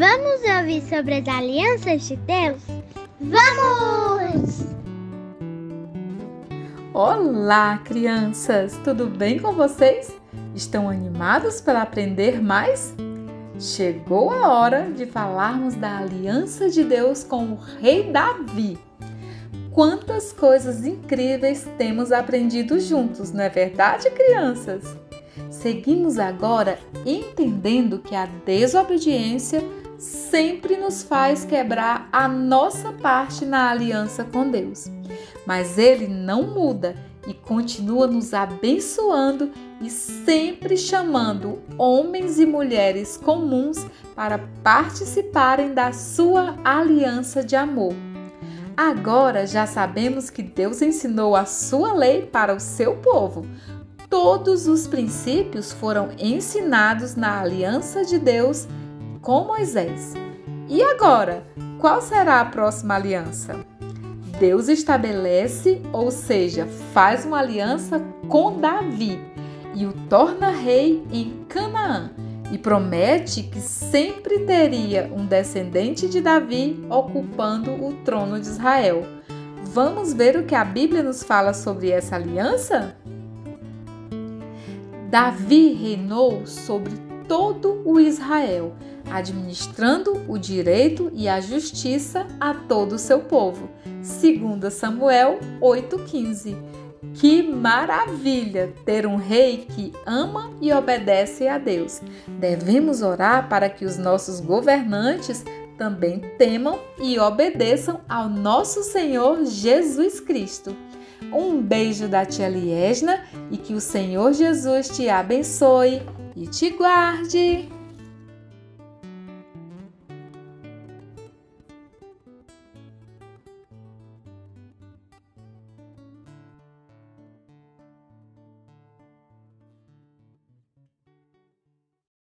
Vamos ouvir sobre as alianças de Deus? Vamos! Olá, crianças! Tudo bem com vocês? Estão animados para aprender mais? Chegou a hora de falarmos da aliança de Deus com o rei Davi. Quantas coisas incríveis temos aprendido juntos, não é verdade, crianças? Seguimos agora entendendo que a desobediência sempre nos faz quebrar a nossa parte na aliança com Deus. Mas Ele não muda e continua nos abençoando e sempre chamando homens e mulheres comuns para participarem da sua aliança de amor. Agora já sabemos que Deus ensinou a sua lei para o seu povo. Todos os princípios foram ensinados na aliança de Deus com Moisés. E agora, qual será a próxima aliança? Deus estabelece, ou seja, faz uma aliança com Davi e o torna rei em Canaã e promete que sempre teria um descendente de Davi ocupando o trono de Israel. Vamos ver o que a Bíblia nos fala sobre essa aliança? Davi reinou sobre todo o Israel administrando o direito e a justiça a todo o seu povo. 2 Samuel 8,15. Que maravilha ter um rei que ama e obedece a Deus. Devemos orar para que os nossos governantes também temam e obedeçam ao nosso Senhor Jesus Cristo. Um beijo da tia Liesna e que o Senhor Jesus te abençoe e te guarde.